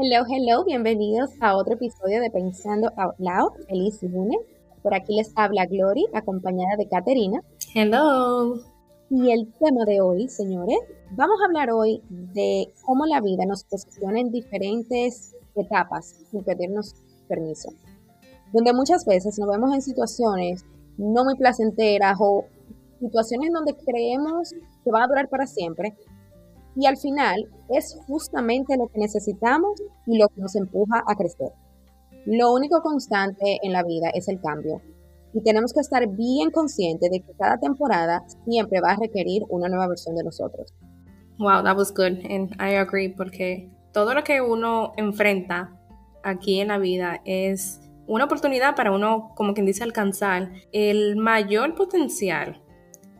Hello, hello, bienvenidos a otro episodio de Pensando Out Loud. Feliz lunes. Por aquí les habla Glory, acompañada de Caterina. Hello. Y el tema de hoy, señores, vamos a hablar hoy de cómo la vida nos posiciona en diferentes etapas sin pedirnos permiso. Donde muchas veces nos vemos en situaciones no muy placenteras o situaciones donde creemos que van a durar para siempre, y al final es justamente lo que necesitamos y lo que nos empuja a crecer. Lo único constante en la vida es el cambio. Y tenemos que estar bien conscientes de que cada temporada siempre va a requerir una nueva versión de nosotros. Wow, that was good. And I agree, porque todo lo que uno enfrenta aquí en la vida es una oportunidad para uno, como quien dice, alcanzar el mayor potencial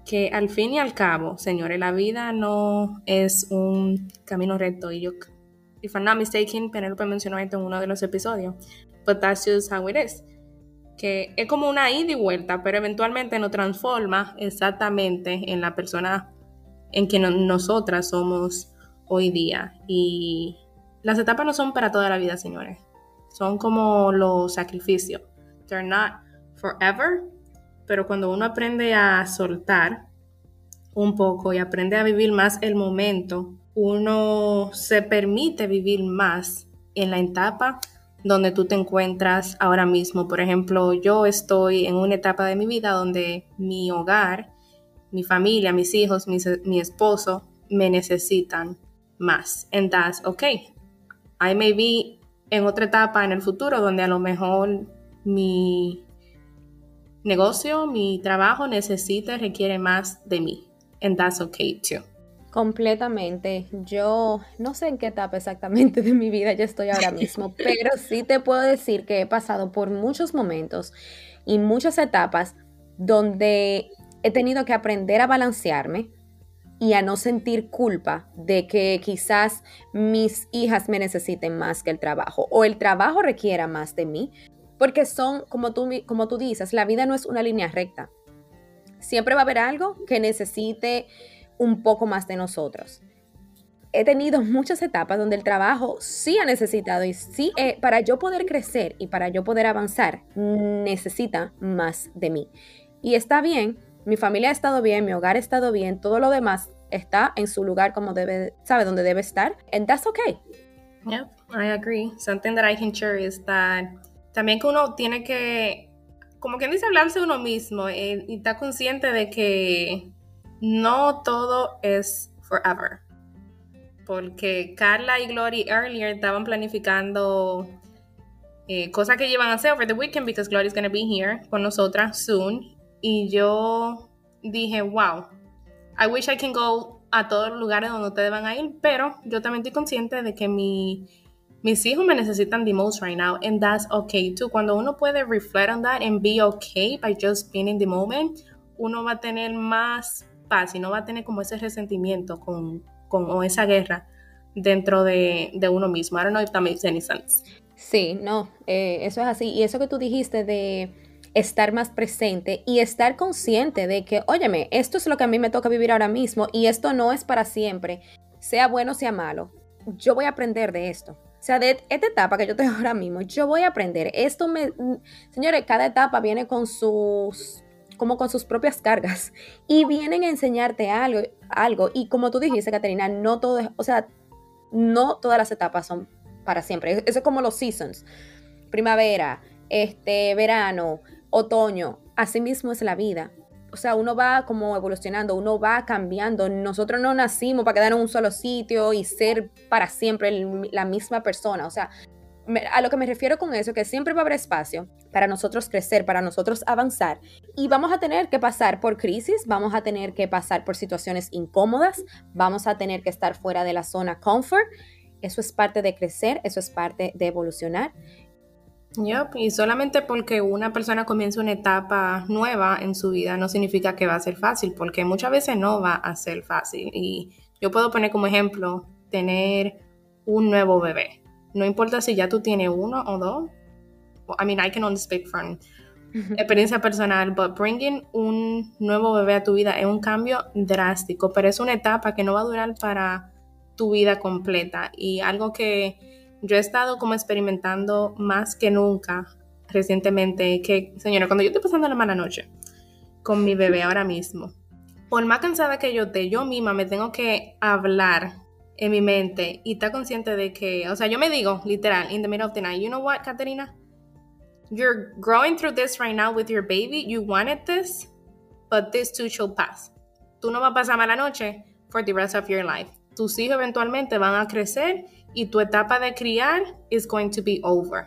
que al fin y al cabo, señores, la vida no es un camino recto. Y yo, if I'm not mistaken, Penelope mencionó esto en uno de los episodios. But that's just how it is. Que es como una ida y vuelta, pero eventualmente nos transforma exactamente en la persona en que nosotras somos hoy día. Y las etapas no son para toda la vida, señores. Son como los sacrificios. They're not forever, pero cuando uno aprende a soltar un poco y aprende a vivir más el momento, uno se permite vivir más en la etapa donde tú te encuentras ahora mismo. Por ejemplo, yo estoy en una etapa de mi vida donde mi hogar, mi familia, mis hijos, mi, esposo me necesitan más. And that's okay. I may be en otra etapa en el futuro donde a lo mejor mi negocio, mi trabajo necesita, requiere más de mí. And that's okay too. Completamente. Yo no sé en qué etapa exactamente de mi vida yo estoy ahora mismo, pero sí te puedo decir que he pasado por muchos momentos y muchas etapas donde he tenido que aprender a balancearme y a no sentir culpa de que quizás mis hijas me necesiten más que el trabajo o el trabajo requiera más de mí, porque son, como tú, como tú dices, la vida no es una línea recta. Siempre va a haber algo que necesite un poco más de nosotros. He tenido muchas etapas donde el trabajo sí ha necesitado y sí, eh, para yo poder crecer y para yo poder avanzar, necesita más de mí. Y está bien, mi familia ha estado bien, mi hogar ha estado bien, todo lo demás está en su lugar como debe, sabe dónde debe estar, and that's okay. Yep, I agree. Something that I can share is that también que uno tiene que como quien dice, hablarse uno mismo eh, y está consciente de que no todo es forever. Porque Carla y Glory earlier estaban planificando eh, cosas que llevan a hacer over the weekend because Glory is going to be here con nosotras soon. Y yo dije, wow, I wish I can go a todos los lugares donde ustedes van a ir, pero yo también estoy consciente de que mi mis hijos me necesitan the most right now, and that's okay too. Cuando uno puede reflect on that and be okay by just being in the moment, uno va a tener más paz y no va a tener como ese resentimiento con, con o esa guerra dentro de, de, uno mismo. I don't know if that makes any sense. Sí, no, eh, eso es así. Y eso que tú dijiste de estar más presente y estar consciente de que, óyeme, esto es lo que a mí me toca vivir ahora mismo y esto no es para siempre, sea bueno, sea malo. Yo voy a aprender de esto. O sea, de esta etapa que yo tengo ahora mismo, yo voy a aprender. Esto me. Señores, cada etapa viene con sus. como con sus propias cargas. Y vienen a enseñarte algo. algo. Y como tú dijiste, Caterina, no todo O sea, no todas las etapas son para siempre. Eso es como los seasons. Primavera, este, verano, otoño. Así mismo es la vida o sea, uno va como evolucionando, uno va cambiando. Nosotros no nacimos para quedar en un solo sitio y ser para siempre la misma persona. O sea, a lo que me refiero con eso, que siempre va a haber espacio para nosotros crecer, para nosotros avanzar. Y vamos a tener que pasar por crisis, vamos a tener que pasar por situaciones incómodas, vamos a tener que estar fuera de la zona comfort. Eso es parte de crecer, eso es parte de evolucionar. Yep, y solamente porque una persona comienza una etapa nueva en su vida no significa que va a ser fácil, porque muchas veces no va a ser fácil. Y yo puedo poner como ejemplo tener un nuevo bebé. No importa si ya tú tienes uno o dos. I mean, I can only speak from experiencia personal, but bringing un nuevo bebé a tu vida es un cambio drástico, pero es una etapa que no va a durar para tu vida completa y algo que yo he estado como experimentando más que nunca recientemente que, señora, cuando yo estoy pasando la mala noche con mi bebé ahora mismo, por más cansada que yo esté, yo misma me tengo que hablar en mi mente y estar consciente de que, o sea, yo me digo, literal, in the middle of the night, you know what, Caterina? You're growing through this right now with your baby. You wanted this, but this too shall pass. Tú no vas a pasar mala noche for the rest of your life. Tus hijos eventualmente van a crecer y tu etapa de criar is going to be over.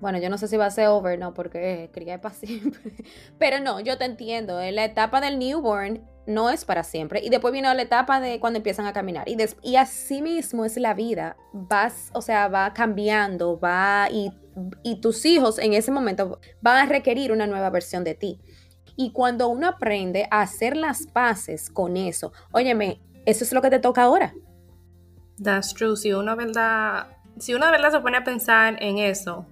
Bueno, yo no sé si va a ser over, no, porque criar para siempre. Pero no, yo te entiendo. La etapa del newborn no es para siempre. Y después viene la etapa de cuando empiezan a caminar. Y, y así mismo es la vida. Vas, o sea, va cambiando, va y, y tus hijos en ese momento van a requerir una nueva versión de ti. Y cuando uno aprende a hacer las paces con eso, óyeme, eso es lo que te toca ahora. That's true. Si uno, verdad, si uno verdad se pone a pensar en eso,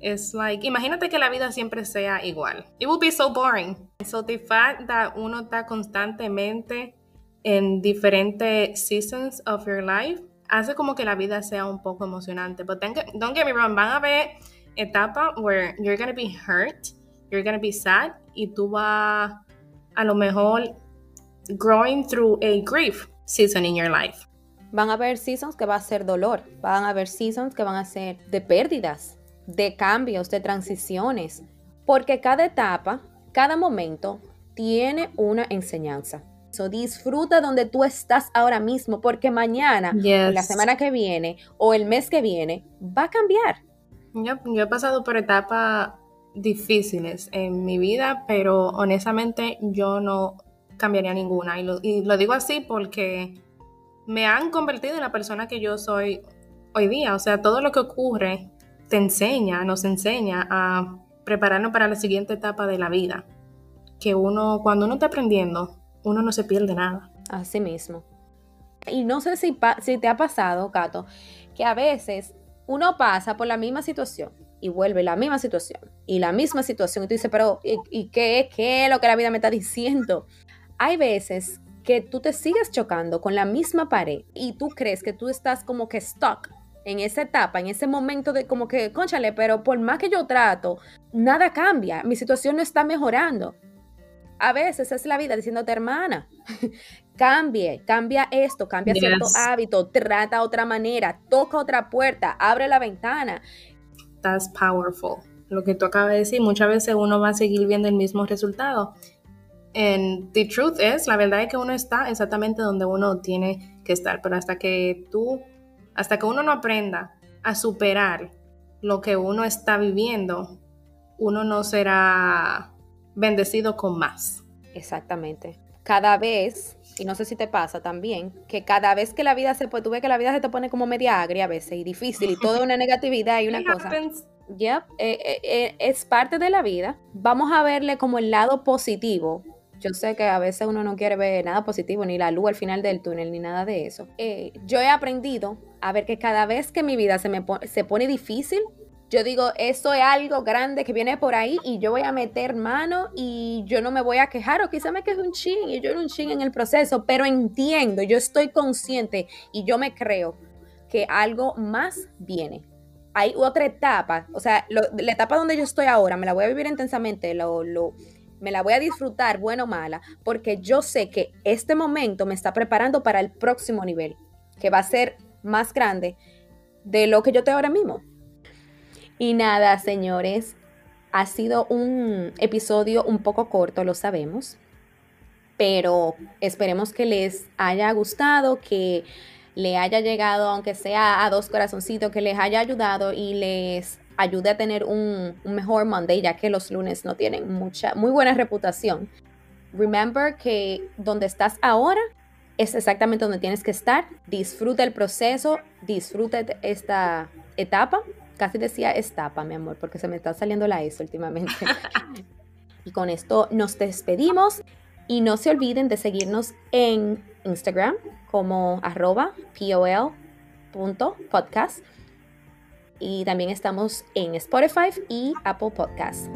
es like, imagínate que la vida siempre sea igual. It would be so boring. So the fact that uno está constantemente en diferentes seasons of your life hace como que la vida sea un poco emocionante. But then, don't get me wrong, van a haber etapas where you're to be hurt, you're to be sad y tú vas a lo mejor growing through a grief season in your life. Van a haber seasons que va a ser dolor, van a haber seasons que van a ser de pérdidas, de cambios, de transiciones, porque cada etapa, cada momento tiene una enseñanza. So, disfruta donde tú estás ahora mismo, porque mañana, la semana que viene o el mes que viene, va a cambiar. Yo, yo he pasado por etapas difíciles en mi vida, pero honestamente yo no cambiaría ninguna. Y lo, y lo digo así porque me han convertido en la persona que yo soy hoy día. O sea, todo lo que ocurre te enseña, nos enseña a prepararnos para la siguiente etapa de la vida. Que uno, cuando uno está aprendiendo, uno no se pierde nada. Así mismo. Y no sé si, si te ha pasado, Cato, que a veces uno pasa por la misma situación y vuelve la misma situación y la misma situación y tú dices, pero ¿y, qué, qué es lo que la vida me está diciendo? Hay veces que tú te sigues chocando con la misma pared y tú crees que tú estás como que stuck en esa etapa, en ese momento de como que, conchale, pero por más que yo trato, nada cambia, mi situación no está mejorando. A veces es la vida diciéndote, hermana, cambie, cambia esto, cambia cierto hábito, trata otra manera, toca otra puerta, abre la ventana. That's powerful. Lo que tú acabas de decir, muchas veces uno va a seguir viendo el mismo resultado. And the truth is, la verdad es que uno está exactamente donde uno tiene que estar, pero hasta que tú hasta que uno no aprenda a superar lo que uno está viviendo, uno no será bendecido con más. Exactamente. Cada vez, y no sé si te pasa también, que cada vez que la vida se pone, tú ves que la vida se te pone como media agria a veces y difícil y toda una negatividad y una cosa. Ya, eh, eh, eh, es parte de la vida. Vamos a verle como el lado positivo yo sé que a veces uno no quiere ver nada positivo, ni la luz al final del túnel, ni nada de eso. Eh, yo he aprendido a ver que cada vez que mi vida se me se pone difícil, yo digo, esto es algo grande que viene por ahí y yo voy a meter mano y yo no me voy a quejar o quizá me queje un ching y yo era un ching en el proceso, pero entiendo, yo estoy consciente y yo me creo que algo más viene. Hay otra etapa, o sea, la etapa donde yo estoy ahora, me la voy a vivir intensamente, lo, lo, me la voy a disfrutar, buena o mala, porque yo sé que este momento me está preparando para el próximo nivel, que va a ser más grande de lo que yo tengo ahora mismo. Y nada, señores, ha sido un episodio un poco corto, lo sabemos, pero esperemos que les haya gustado, que le haya llegado, aunque sea a dos corazoncitos, que les haya ayudado y les ayude a tener un, mejor Monday, ya que los lunes no tienen mucha, muy buena reputación. Remember que donde estás ahora es exactamente donde tienes que estar. Disfruta el proceso, disfruta esta etapa. Casi decía etapa, mi amor, porque se me está saliendo la S últimamente. y con esto nos despedimos. Y no se olviden de seguirnos en Instagram como arroba pol.podcast y también estamos en Spotify y Apple Podcasts.